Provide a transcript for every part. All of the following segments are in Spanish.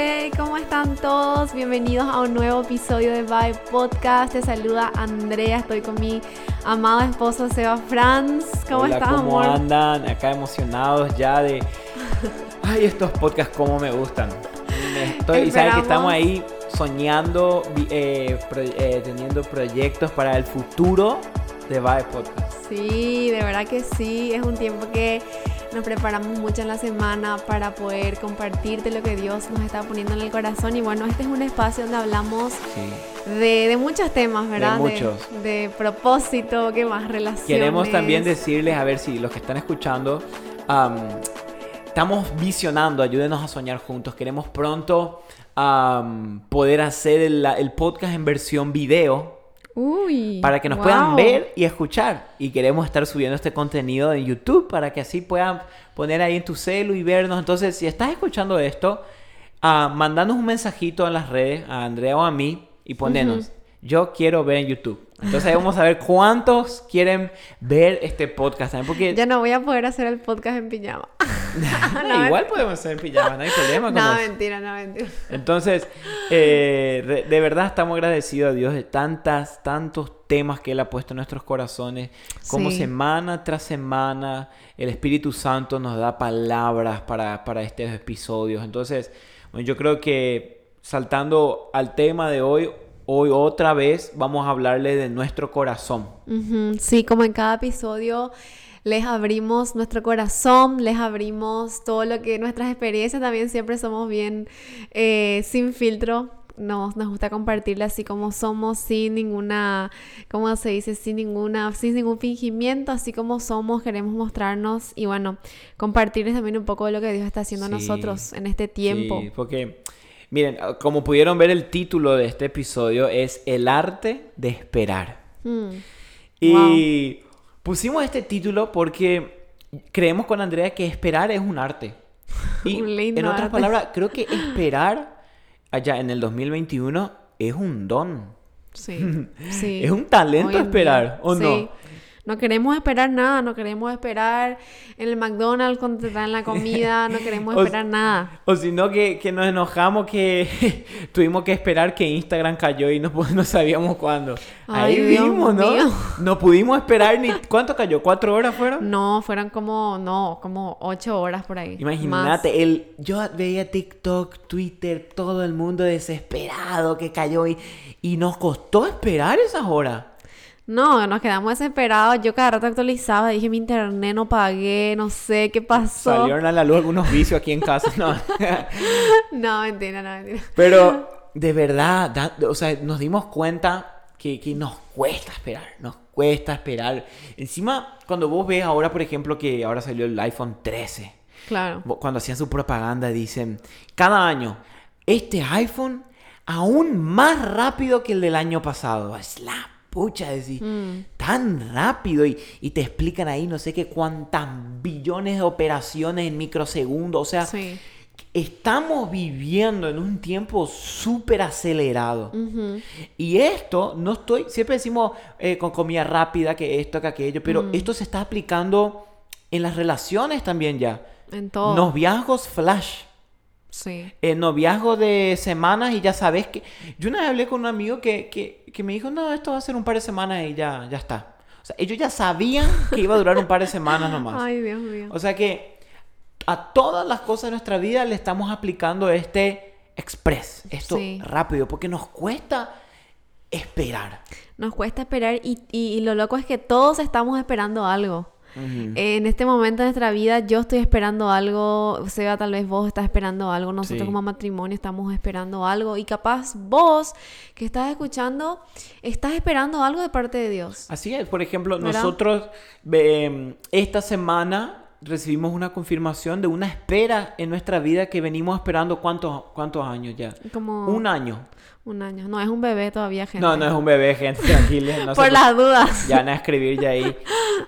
Hey, ¿cómo están todos? Bienvenidos a un nuevo episodio de Vibe Podcast. Te saluda Andrea, estoy con mi amado esposo Seba Franz. ¿Cómo Hola, estás, ¿cómo amor? andan? Acá emocionados ya de... Ay, estos podcasts cómo me gustan. Estoy, y saben que estamos ahí soñando, eh, pro- eh, teniendo proyectos para el futuro de Vibe Podcast. Sí, de verdad que sí. Es un tiempo que nos preparamos mucho en la semana para poder compartirte lo que Dios nos está poniendo en el corazón. Y bueno, este es un espacio donde hablamos Sí. de, de muchos temas, ¿verdad? muchos. De, propósito, ¿qué más? Relaciones. Queremos también decirles, a ver si los que están escuchando, am, estamos visionando, ayúdenos a soñar juntos. Queremos pronto poder hacer el, el podcast en versión video. Uy. para que nos puedan ver y escuchar. Y queremos estar subiendo este contenido en YouTube para que así puedan poner ahí en tu celu y vernos. Entonces, si estás escuchando esto, ah, mandanos un mensajito en las redes a Andrea o a mí y ponenos. Yo quiero ver en YouTube. Entonces ahí vamos a ver cuántos quieren ver este podcast también. Porque Ya no voy a poder hacer el podcast en pijama. igual podemos hacer en pijama, no hay problema con No, eso. mentira, no, mentira. Entonces, eh, de, verdad estamos agradecidos a Dios de tantas, tantos temas que Él ha puesto en nuestros corazones. Como Sí. semana tras semana, el Espíritu Santo nos da palabras para, para estos episodios. Entonces, bueno, yo creo que saltando al tema de hoy, hoy otra vez vamos a hablarle de nuestro corazón. Sí, como en cada episodio les abrimos nuestro corazón, les abrimos todo lo que nuestras experiencias también siempre somos bien eh, sin filtro. Nos, nos gusta compartirle así como somos, sin ninguna, ¿cómo se dice? Sin ninguna, sin ningún fingimiento, así como somos, queremos mostrarnos y bueno, compartirles también un poco de lo que Dios está haciendo en Sí. nosotros en este tiempo. Sí, porque, miren, como pudieron ver el título de este episodio es El arte de esperar. Mm, Y pusimos este título porque creemos con Andrea que esperar es un arte. Y Un lindo en otras arte. palabras, creo que esperar allá en el 2021 es un don. Sí, sí. Es un talento esperar, ¿o sí. no? No queremos esperar nada, no queremos esperar en el McDonald's cuando te traen la comida, no queremos O- esperar nada. O si no, que, que nos enojamos que tuvimos que esperar que Instagram cayó y no, no sabíamos cuándo. Ahí Dios vimos, ¿no? mío. No pudimos esperar ni... ¿Cuánto cayó? ¿Cuatro horas fueron? No, fueron como, no, como ocho horas por ahí. Imagínate, el, yo veía TikTok, Twitter, todo el mundo desesperado que cayó y, y nos costó esperar esas horas. No, nos quedamos desesperados. Yo cada rato actualizaba, dije mi internet no pagué, no sé qué pasó. Salieron a la luz algunos vicios aquí en casa. No. No, mentira, no, mentira. Pero de verdad, da- o sea, nos dimos cuenta que, que nos cuesta esperar, nos cuesta esperar. Encima, cuando vos ves ahora, por ejemplo, que ahora salió el iPhone 13, Claro. Cuando hacían su propaganda dicen, cada año, este iPhone aún más rápido que el del año pasado. Es la pucha, decís, Mm. tan rápido y, y te explican ahí no sé qué cuántas billones de operaciones en microsegundos. O sea, Sí. estamos viviendo en un tiempo súper acelerado. Y esto, no estoy, siempre decimos eh, con comida rápida, que esto, que aquello, pero Mm. esto se está aplicando en las relaciones también ya. En todo. Noviazgos flash. Sí. Eh, noviazgos de semanas y ya sabes que... Yo una vez hablé con un amigo que, que, que me dijo, no, esto va a ser un par de semanas y ya, ya está. O sea, ellos ya sabían que iba a durar un par de semanas nomás. Ay, Dios mío. O sea que a todas las cosas de nuestra vida le estamos aplicando este express, esto Sí. rápido, porque nos cuesta esperar. Nos cuesta esperar y, y- y lo loco es que todos estamos esperando algo. En este momento de nuestra vida yo estoy esperando algo, Seba tal vez vos estás esperando algo, nosotros Sí. como matrimonio estamos esperando algo y capaz vos que estás escuchando estás esperando algo de parte de Dios. Así es, por ejemplo, ¿Verdad? nosotros eh, esta semana recibimos una confirmación de una espera en nuestra vida que venimos esperando cuántos, cuántos años ya. Como Un año. Un año. No es un bebé todavía, gente. No, no es un bebé, gente, tranquila. no Por las dudas. Ya van a escribir ya ahí.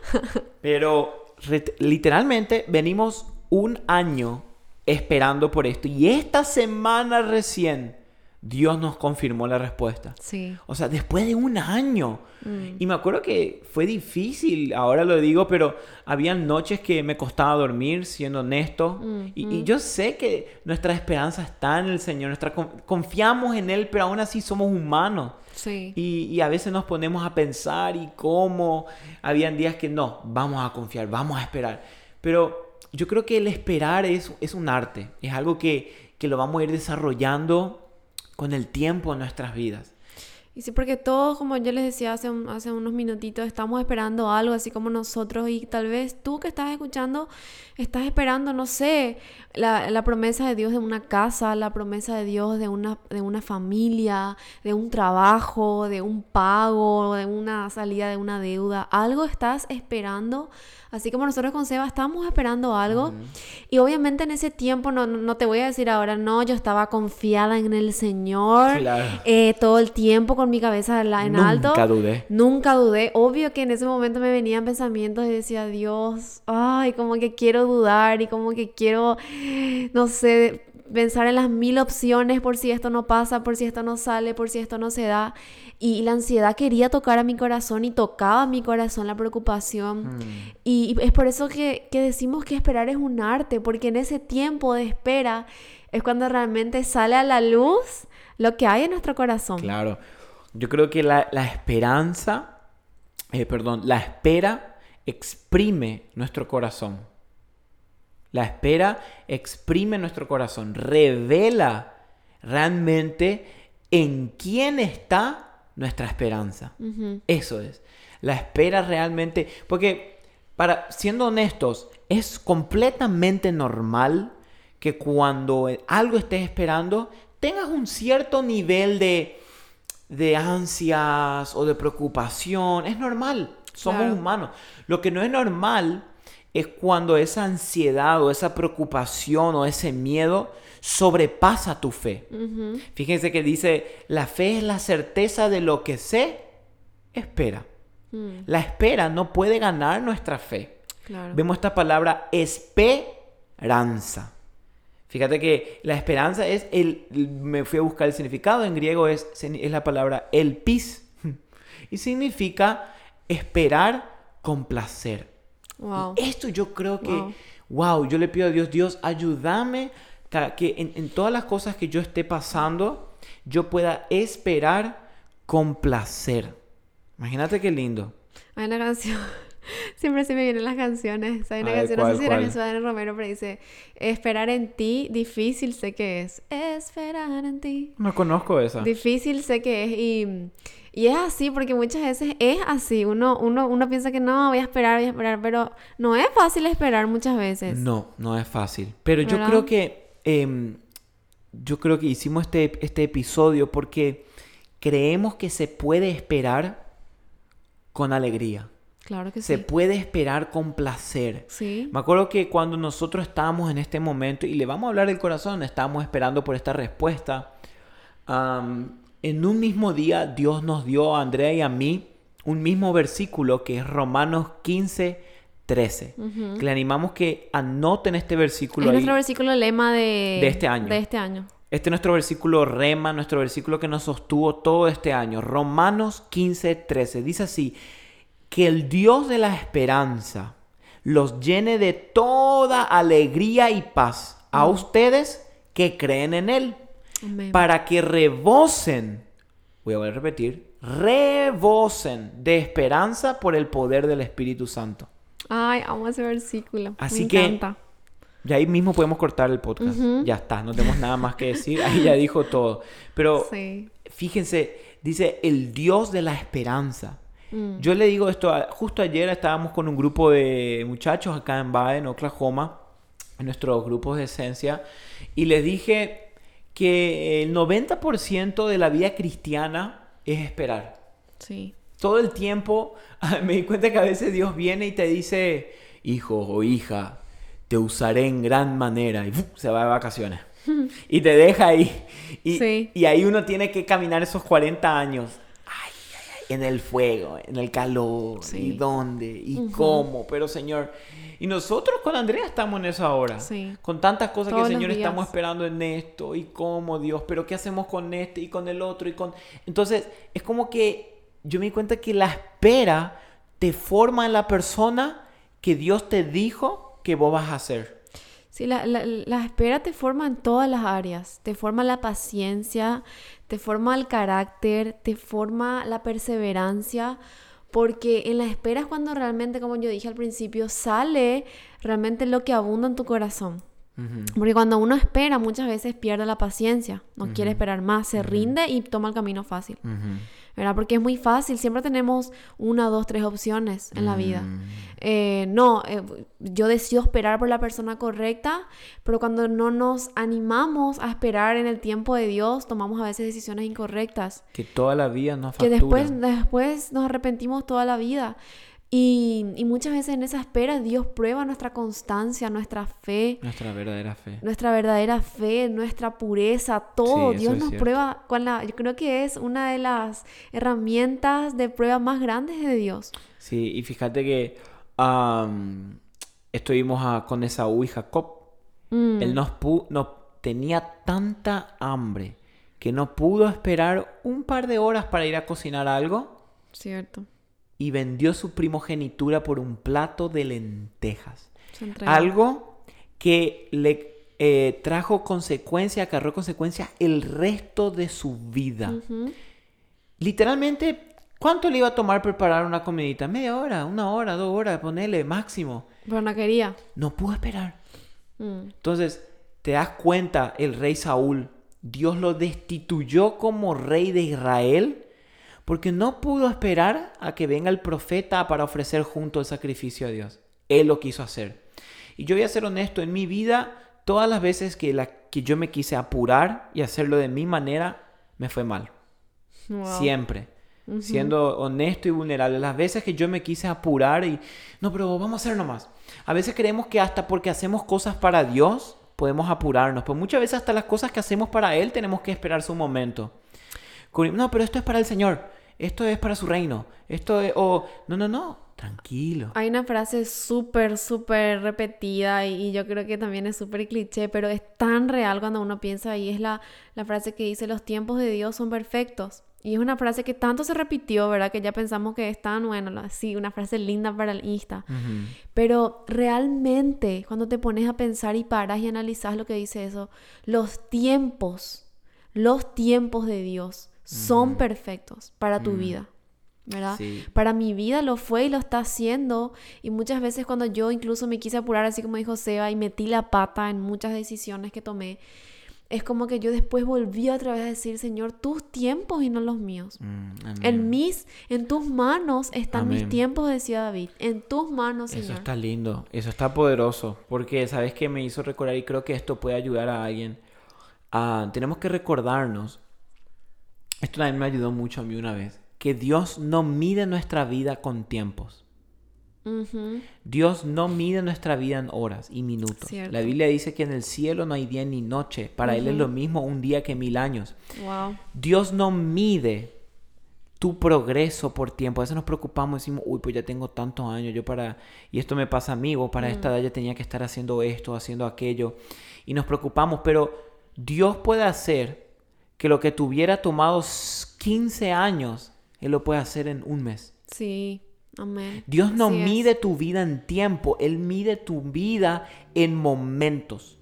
Pero literalmente venimos un año esperando por esto. Y esta semana recién Dios nos confirmó la respuesta. Sí. O sea, después de un año. Mm. Y me acuerdo que fue difícil, ahora lo digo, pero había noches que me costaba dormir, siendo honesto. Mm, Y, y yo sé que nuestra esperanza está en el Señor, nuestra, con- confiamos en Él, pero aún así somos humanos. Sí. Y, y a veces nos ponemos a pensar y cómo. Habían días que no, vamos a confiar, vamos a esperar. Pero yo creo que el esperar es, es un arte, es algo que, que lo vamos a ir desarrollando con el tiempo en nuestras vidas. Y sí, porque todos, como yo les decía hace, un- hace unos minutitos, estamos esperando algo, así como nosotros, y tal vez tú que estás escuchando, estás esperando, no sé, la, la promesa de Dios de una casa, la promesa de Dios de una, de una familia, de un trabajo, de un pago, de una salida de una deuda. Algo estás esperando, así como nosotros con Seba estamos esperando algo. Y obviamente en ese tiempo, no, no te voy a decir ahora, no, yo estaba confiada en el Señor Claro. eh, todo el tiempo con mi cabeza en alto. Nunca dudé. Nunca dudé. Obvio que en ese momento me venían pensamientos y decía, Dios, ay, como que quiero dudar y como que quiero, no sé, pensar en las mil opciones por si esto no pasa, por si esto no sale, por si esto no se da. Y la ansiedad quería tocar a mi corazón y tocaba a mi corazón la preocupación. Mm. Y y es por eso que, que decimos que esperar es un arte, porque en ese tiempo de espera es cuando realmente sale a la luz lo que hay en nuestro corazón. Claro. Yo creo que la, la esperanza, eh, perdón, la espera exprime nuestro corazón. La espera exprime nuestro corazón, revela realmente en quién está nuestra esperanza. Eso es. La espera realmente, porque para siendo honestos, es completamente normal que cuando algo estés esperando tengas un cierto nivel de de ansias o de preocupación, es normal, somos Claro. humanos. Lo que no es normal es cuando esa ansiedad o esa preocupación o ese miedo sobrepasa tu fe. Ujú. Fíjense que dice, la fe es la certeza de lo que sé, espera. Mm, La espera no puede ganar nuestra fe. claro. Vemos esta palabra esperanza. Fíjate que la esperanza es el, me fui a buscar el significado, en griego es, es la palabra elpis y significa esperar con placer. Wow. Y esto yo creo que, Wow. wow, yo le pido a Dios, Dios, ayúdame que en, en todas las cosas que yo esté pasando, yo pueda esperar con placer. Imagínate qué lindo. Hay una canción. Siempre se me vienen las canciones. Hay una A ver, canción, no ¿cuál, sé si era? Jesús Daniel Romero, pero dice: Esperar en ti, difícil sé que es. Esperar en ti. No conozco esa. Difícil sé que es. Y, y es así, porque muchas veces es así. Uno, uno, uno piensa que no, voy a esperar, voy a esperar, pero no es fácil esperar muchas veces. No, no es fácil. Pero yo ¿Verdad? creo que em, yo creo que hicimos este, este episodio porque creemos que se puede esperar con alegría. Claro que Se sí. puede esperar con placer. Sí. Me acuerdo que cuando nosotros estábamos en este momento, y le vamos a hablar del corazón, estábamos esperando por esta respuesta, am, en un mismo día Dios nos dio a Andrea y a mí un mismo versículo que es Romanos 15, 13. Ujú. Que le animamos que anoten este versículo Es ahí. nuestro versículo lema de, De este año. De este año. Este es nuestro versículo rema, nuestro versículo que nos sostuvo todo este año. Romanos 15, 13. Dice así, que el Dios de la esperanza los llene de toda alegría y paz a ustedes que creen en Él, Amén. para que rebosen, voy a volver a repetir, rebosen de esperanza por el poder del Espíritu Santo. Ay, amo ese versículo. Así Me que- encanta. Y ahí mismo podemos cortar el podcast. Ya está, no tenemos nada más que decir. Ahí ya dijo todo. Pero Sí. fíjense, dice el Dios de la esperanza. Mm. Yo le digo esto, a- justo ayer estábamos con un grupo de muchachos acá en Baden, Oklahoma, en nuestros grupos de esencia, y les dije que el 90% de la vida cristiana es esperar. Sí. Todo el tiempo me di cuenta que a veces Dios viene y te dice, hijo o hija, te usaré en gran manera, y se va de vacaciones. y te deja ahí. Y, Sí. y ahí uno tiene que caminar esos 40 años. En el fuego, en el calor, Sí. y dónde, y cómo. Pero Señor, y nosotros con Andrea estamos en eso ahora. Sí. Con tantas cosas Todos que Señor estamos esperando en esto, y cómo Dios, pero ¿qué hacemos con este y con el otro? y con Entonces, es como que yo me di cuenta que la espera te forma en la persona que Dios te dijo que vos vas a ser. Sí, la, la- la espera te forma en todas las áreas. Te forma la paciencia, te forma el carácter, te forma la perseverancia. Porque en la espera es cuando realmente, como yo dije al principio, sale realmente lo que abunda en tu corazón. Porque cuando uno espera, muchas veces pierde la paciencia, no quiere esperar más, se rinde y toma el camino fácil. ¿Verdad? Porque es muy fácil, siempre tenemos una, dos, tres opciones en la vida. Mm. Eh, no, eh, yo decido esperar por la persona correcta, pero cuando no nos animamos a esperar en el tiempo de Dios, tomamos a veces decisiones incorrectas, Que toda la vida nos que factura. después, después nos arrepentimos toda la vida. Y, y muchas veces en esa espera Dios prueba nuestra constancia, nuestra fe, Nuestra verdadera fe. nuestra verdadera fe, nuestra pureza, todo. Sí, Dios nos prueba con la, yo creo que es una de las herramientas de prueba más grandes de Dios. Sí, y fíjate que am, estuvimos a- con Esaú y Jacob. Mm, Él nos pu- no, tenía tanta hambre que no pudo esperar un par de horas para ir a cocinar algo Cierto. Y vendió su primogenitura por un plato de lentejas. Algo que le eh, trajo consecuencia, acarreó consecuencia el resto de su vida. Literalmente, ¿cuánto le iba a tomar preparar una comidita? Media hora, una hora, dos horas, ponele, máximo. Pero no quería. No pudo esperar. Mm, Entonces, te das cuenta, el rey Saúl, Dios lo destituyó como rey de Israel porque no pudo esperar a que venga el profeta para ofrecer junto el sacrificio a Dios. Él lo quiso hacer. Y yo voy a ser honesto, en mi vida, todas las veces que, la, que yo me quise apurar y hacerlo de mi manera, me fue mal. wow. Siempre. Siendo honesto y vulnerable. Las veces que yo me quise apurar y... No, pero vamos a hacer nomás. A veces creemos que hasta porque hacemos cosas para Dios, podemos apurarnos. Pero muchas veces hasta las cosas que hacemos para Él tenemos que esperar su momento. No, pero esto es para el Señor. Esto es para su reino. Esto es... O... No, no, no. Tranquilo. Hay una frase súper, súper repetida y, y yo creo que también es súper cliché, pero es tan real cuando uno piensa y es la, la frase que dice, los tiempos de Dios son perfectos. Y es una frase que tanto se repitió, ¿verdad? Que ya pensamos que es tan, bueno, la- sí, una frase linda para el Insta. Pero realmente, cuando te pones a pensar y paras y analizas lo que dice eso, los tiempos, los tiempos de Dios son perfectos para tu vida, ¿verdad? Sí. Para mi vida lo fue y lo está haciendo. Y muchas veces cuando yo incluso me quise apurar, así como dijo Seba, y metí la pata en muchas decisiones que tomé, es como que yo después volví otra vez a decir, Señor, tus tiempos y no los míos. Mm. En mis, en tus manos están mis tiempos, decía David. En tus manos, Eso Señor. está lindo, eso está poderoso, porque sabes que me hizo recordar y creo que esto puede ayudar a alguien. Ah, tenemos que recordarnos, esto también me ayudó mucho a mí una vez, que Dios no mide nuestra vida con tiempos. Dios no mide nuestra vida en horas y minutos. Cierto. La Biblia dice que en el cielo no hay día ni noche. Para Él es lo mismo un día que mil años. Wow. Dios no mide tu progreso por tiempo. A veces nos preocupamos y decimos, uy, pues ya tengo tantos años, yo para, y esto me pasa a mí, o para esta edad ya tenía que estar haciendo esto, haciendo aquello, y nos preocupamos, pero Dios puede hacer que lo que tuviera tomado s- 15 años, Él lo puede hacer en un mes. Sí. Amén. Dios no Así es. mide tu vida en tiempo, Él mide tu vida en momentos.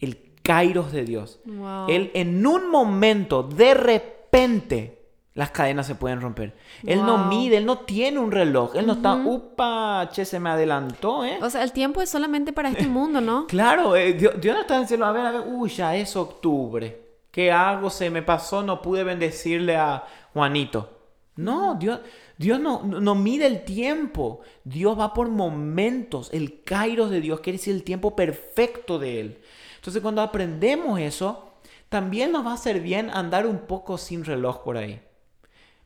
El kairos de Dios. Wow. Él en un momento, de repente, las cadenas se pueden romper. Él no mide, él no tiene un reloj. Él no está, upa, che, se me adelantó, ¿eh? O sea, el tiempo es solamente para este mundo, ¿no? Claro, eh, Dios, Dios no está diciendo, a ver, a ver, uy, ya es octubre. ¿Qué hago? Se me pasó, no pude bendecirle a Juanito. No, Dios, Dios no, no, mide el tiempo. Dios va por momentos. El kairos de Dios quiere decir el tiempo perfecto de Él. Entonces, cuando aprendemos eso, también nos va a hacer bien andar un poco sin reloj por ahí.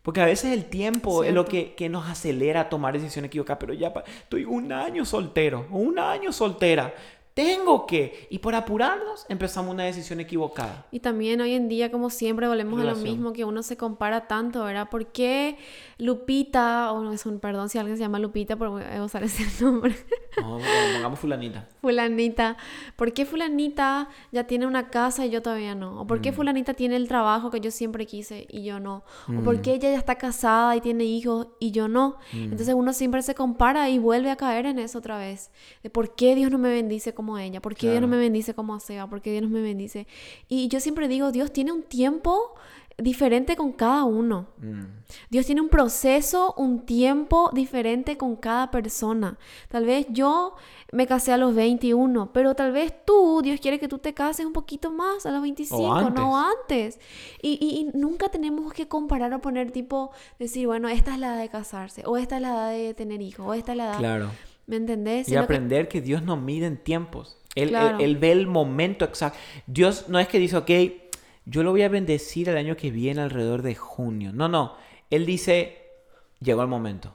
Porque a veces el tiempo es lo que, que nos acelera a tomar decisiones equivocadas. Pero ya estoy un año soltero, un año soltera. Tengo que. Y por apurarnos empezamos una decisión equivocada. Y también hoy en día, como siempre, volvemos a lo Relación. mismo, que uno se compara tanto, ¿verdad? ¿Por qué Lupita, o no es un perdón si alguien se llama Lupita por usar ese nombre, No, pongamos fulanita. fulanita, ¿por qué fulanita ya tiene una casa y yo todavía no? ¿O por Mm. qué fulanita tiene el trabajo que yo siempre quise y yo no? ¿O Mm. por qué ella ya está casada y tiene hijos y yo no? Entonces uno siempre se compara y vuelve a caer en eso otra vez. De por qué Dios no me bendice como ella, por qué Dios no me bendice como Seba, por qué Dios no me bendice. Y yo siempre digo, Dios tiene un tiempo diferente con cada uno. Mm. Dios tiene un proceso, un tiempo diferente con cada persona. Tal vez yo me casé a los 21, pero tal vez tú, Dios quiere que tú te cases un poquito más a los 25, no antes. Y, y- y nunca tenemos que comparar o poner tipo, decir, bueno, esta es la edad de casarse, o esta es la edad de tener hijos, o esta es la edad... Claro. ¿Me entendés? Y aprender que Dios no mide en tiempos. Él, Claro. él ve el momento exacto. Dios no es que dice, ok, yo lo voy a bendecir el año que viene alrededor de junio. No, no. Él dice, llegó el momento.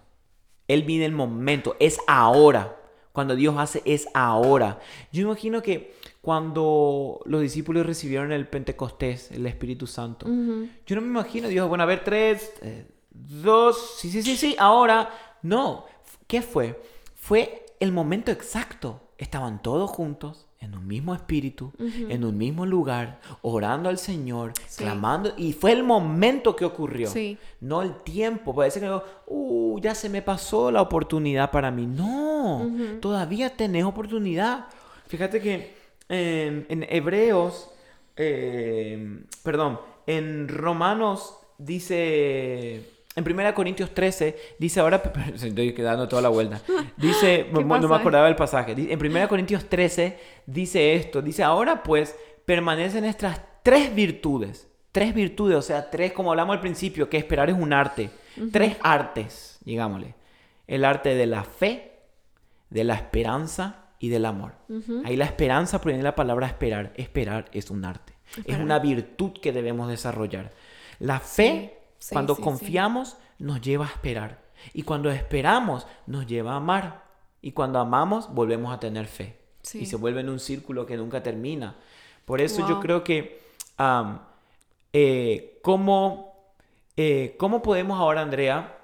Él mide el momento. Es ahora. Cuando Dios hace, es ahora. Yo imagino que cuando los discípulos recibieron el Pentecostés, el Espíritu Santo, yo no me imagino, Dios, bueno, a ver, tres, eh, dos, sí, sí, sí, sí, ahora. No, ¿qué fue? Fue el momento exacto. Estaban todos juntos, en un mismo espíritu, en un mismo lugar, orando al Señor, Sí. clamando, y fue el momento que ocurrió. Sí. No el tiempo. Puede ser que, digo, uh, ya se me pasó la oportunidad para mí. No, todavía tenés oportunidad. Fíjate que en, en Hebreos, eh, perdón, en Romanos dice, en 1 Corintios 13, dice ahora, estoy dando toda la vuelta, dice, no me acordaba del pasaje, en 1 Corintios 13 dice esto, dice ahora pues permanecen estas tres virtudes, tres virtudes, o sea, tres, como hablamos al principio, que esperar es un arte, tres artes, digámosle, el arte de la fe, de la esperanza y del amor. Ahí la esperanza proviene de la palabra esperar. Esperar es un arte. Es Esperar. una virtud que debemos desarrollar. La fe, Sí, cuando sí, sí. confiamos, nos lleva a esperar. Y cuando esperamos, nos lleva a amar. Y cuando amamos, volvemos a tener fe. Y se vuelve en un círculo que nunca termina. Por eso yo creo que, eh, ¿cómo, eh, ¿cómo podemos ahora, Andrea,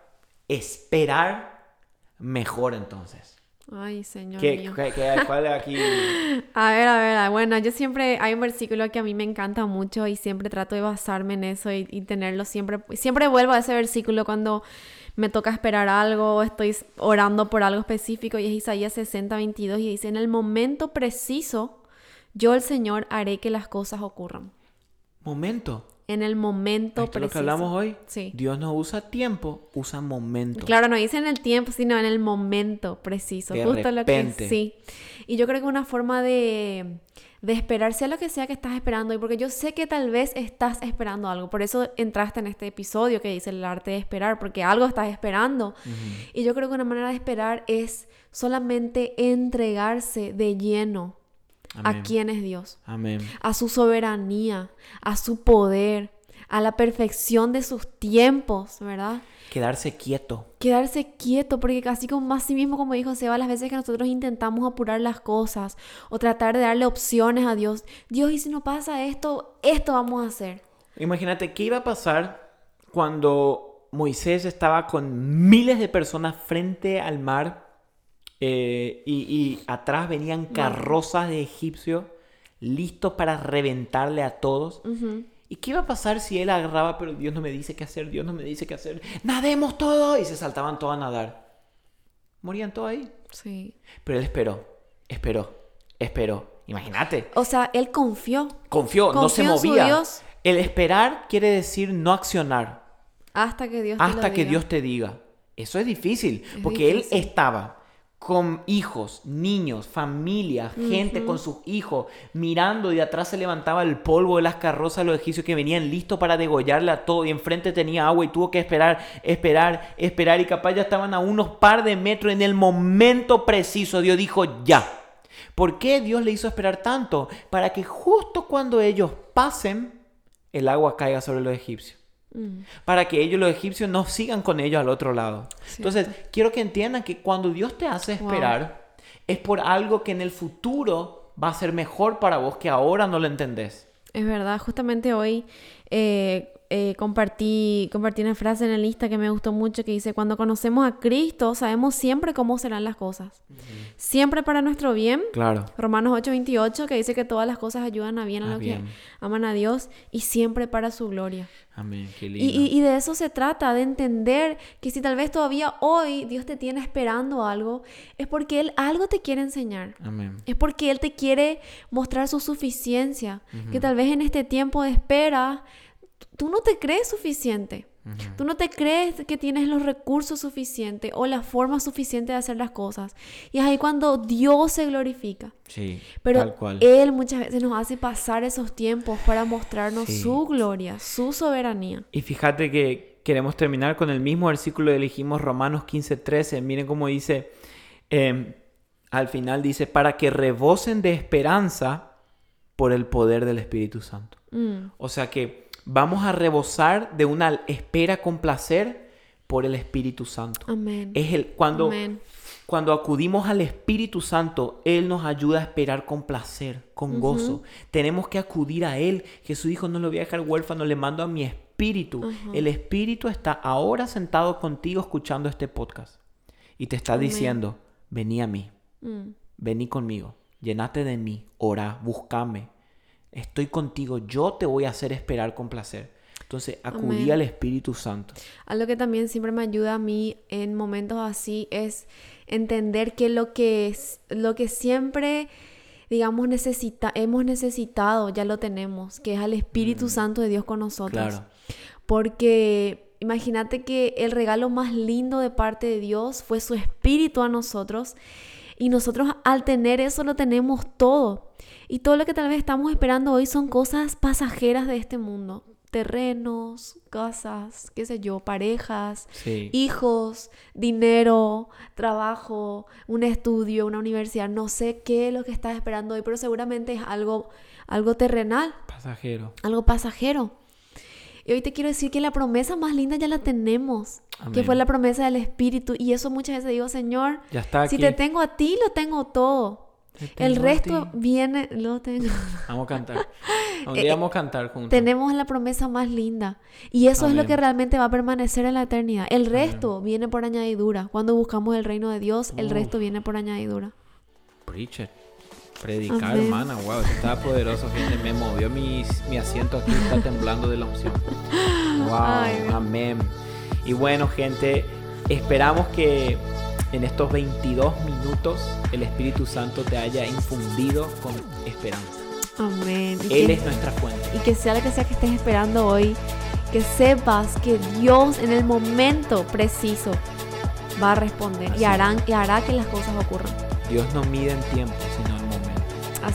esperar mejor entonces? Ay, Señor ¿Qué, mío. qué- qué- cuál es aquí? A ver, a ver, bueno, yo siempre, hay un versículo que a mí me encanta mucho y siempre trato de basarme en eso y, y tenerlo siempre, siempre vuelvo a ese versículo cuando me toca esperar algo o estoy orando por algo específico y es Isaías 60, 22 y dice, en el momento preciso, yo el Señor haré que las cosas ocurran. Momento. En el momento Esto es lo que preciso. hablamos hoy. Sí. Dios no usa tiempo, usa momento. Claro, no dice en el tiempo, sino en el momento preciso. De justo lo que repente. sí. Y yo creo que una forma de, de esperar, sea lo que sea que estás esperando, y porque yo sé que tal vez estás esperando algo, por eso entraste en este episodio que dice el arte de esperar, porque algo estás esperando. Y yo creo que una manera de esperar es solamente entregarse de lleno Amén. a quién es Dios Amén. a su soberanía, a su poder, a la perfección de sus tiempos, ¿verdad? Quedarse quieto. Quedarse quieto, porque casi como así mismo como dijo Seba, las veces que nosotros intentamos apurar las cosas o tratar de darle opciones a Dios, Dios, y si no pasa esto, esto vamos a hacer. Imagínate qué iba a pasar cuando Moisés estaba con miles de personas frente al mar eh, y, y atrás venían carrozas de egipcios listos para reventarle a todos. ¿Y qué iba a pasar si él agarraba, pero Dios no me dice qué hacer, Dios no me dice qué hacer? ¡Nademos todos! Y se saltaban todos a nadar. Morían todos ahí. Sí. Pero él esperó, esperó, esperó. Imagínate. O sea, él confió Confió, no se Confió en su movía. Dios. El esperar quiere decir no accionar hasta que Dios te hasta que diga. Dios te diga. Eso es difícil, Es porque él estaba con hijos, niños, familia, gente con sus hijos, mirando y de atrás se levantaba el polvo de las carrozas de los egipcios que venían listos para degollarle a todo y enfrente tenía agua y tuvo que esperar, esperar, esperar y capaz ya estaban a unos par de metros en el momento preciso. Dios dijo ya. ¿Por qué Dios le hizo esperar tanto? Para que justo cuando ellos pasen, el agua caiga sobre los egipcios Mm, para que ellos, los egipcios, no sigan con ellos al otro lado. Cierto. Entonces, quiero que entiendan que cuando Dios te hace Wow. esperar, es por algo que en el futuro va a ser mejor para vos que ahora no lo entendés. Es verdad, justamente hoy eh, eh, compartí, compartí una frase en el lista que me gustó mucho que dice, cuando conocemos a Cristo sabemos siempre cómo serán las cosas. Siempre para nuestro bien. Claro. Romanos 8:28 que dice que todas las cosas ayudan a bien a, A los bien. que aman a Dios y siempre para su gloria. Amén, qué Y, lindo. y- y de eso se trata, de entender que si tal vez todavía hoy Dios te tiene esperando algo, es porque Él algo te quiere enseñar. Amén. Es porque Él te quiere mostrar su suficiencia. Que tal vez en este tiempo de espera, tú no te crees suficiente. Tú no te crees que tienes los recursos suficientes o la forma suficiente de hacer las cosas. Y es ahí cuando Dios se glorifica. Sí, Pero tal cual. Él muchas veces nos hace pasar esos tiempos para mostrarnos Sí. su gloria, su soberanía. Y fíjate que queremos terminar con el mismo versículo que elegimos Romanos 15, 13. Miren cómo dice, eh, al final dice, para que rebosen de esperanza por el poder del Espíritu Santo. Mm, O sea que vamos a rebosar de una espera con placer por el Espíritu Santo. amén. Es el cuando Amén. cuando acudimos al Espíritu Santo, Él nos ayuda a esperar con placer, con gozo. Tenemos que acudir a Él. Jesús dijo, no lo voy a dejar huérfano, le mando a mi Espíritu. El Espíritu está ahora sentado contigo escuchando este podcast. Y te está Amén. diciendo, vení a mí, Mm, vení conmigo, llenate de mí, ora, búscame. Estoy contigo, yo te voy a hacer esperar con placer. Entonces, acudí Amén. al Espíritu Santo. Algo que también siempre me ayuda a mí en momentos así es entender que lo que, es, lo que siempre, digamos, necesita, hemos necesitado, ya lo tenemos, que es al Espíritu Santo de Dios con nosotros. Mm. Claro. Porque imagínate que el regalo más lindo de parte de Dios fue su Espíritu a nosotros. Y nosotros al tener eso lo tenemos todo. Y todo lo que tal vez estamos esperando hoy son cosas pasajeras de este mundo. Terrenos, casas, qué sé yo, parejas, Sí. hijos, dinero, trabajo, un estudio, una universidad. No sé qué es lo que estás esperando hoy, pero seguramente es algo, algo terrenal Pasajero. algo pasajero. Y hoy te quiero decir que la promesa más linda ya la tenemos, que Amén. fue la promesa del Espíritu. Y eso muchas veces digo, Señor, Ya está si te tengo a ti, lo tengo todo. Te El resto viene, lo tengo. Vamos a cantar. Un día vamos a cantar juntos. Tenemos la promesa más linda. Y eso es lo Amén. que realmente va a permanecer en la eternidad. El resto viene por añadidura. Cuando buscamos el reino de Dios, el Uf. resto viene por añadidura. Preacher. Predicar, Amén. hermana. Wow, está poderoso, gente. Me movió mi, mi asiento aquí, está temblando de la unción. Wow, Ay, amén. Y bueno, gente, esperamos que en estos 22 minutos el Espíritu Santo te haya infundido con esperanza. Amén. Y Él que- es nuestra fuente. y que sea lo que sea que estés esperando hoy, que sepas que Dios en el momento preciso va a responder y, Así. harán, y hará que las cosas ocurran. Dios no mide en tiempo, sino en momento.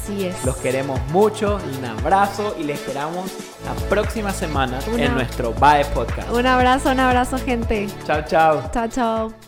Así es. Los queremos mucho, un abrazo y les esperamos la próxima semana Una- en nuestro BAE Podcast. Un abrazo, un abrazo gente. Chao, chao. Chao, chao.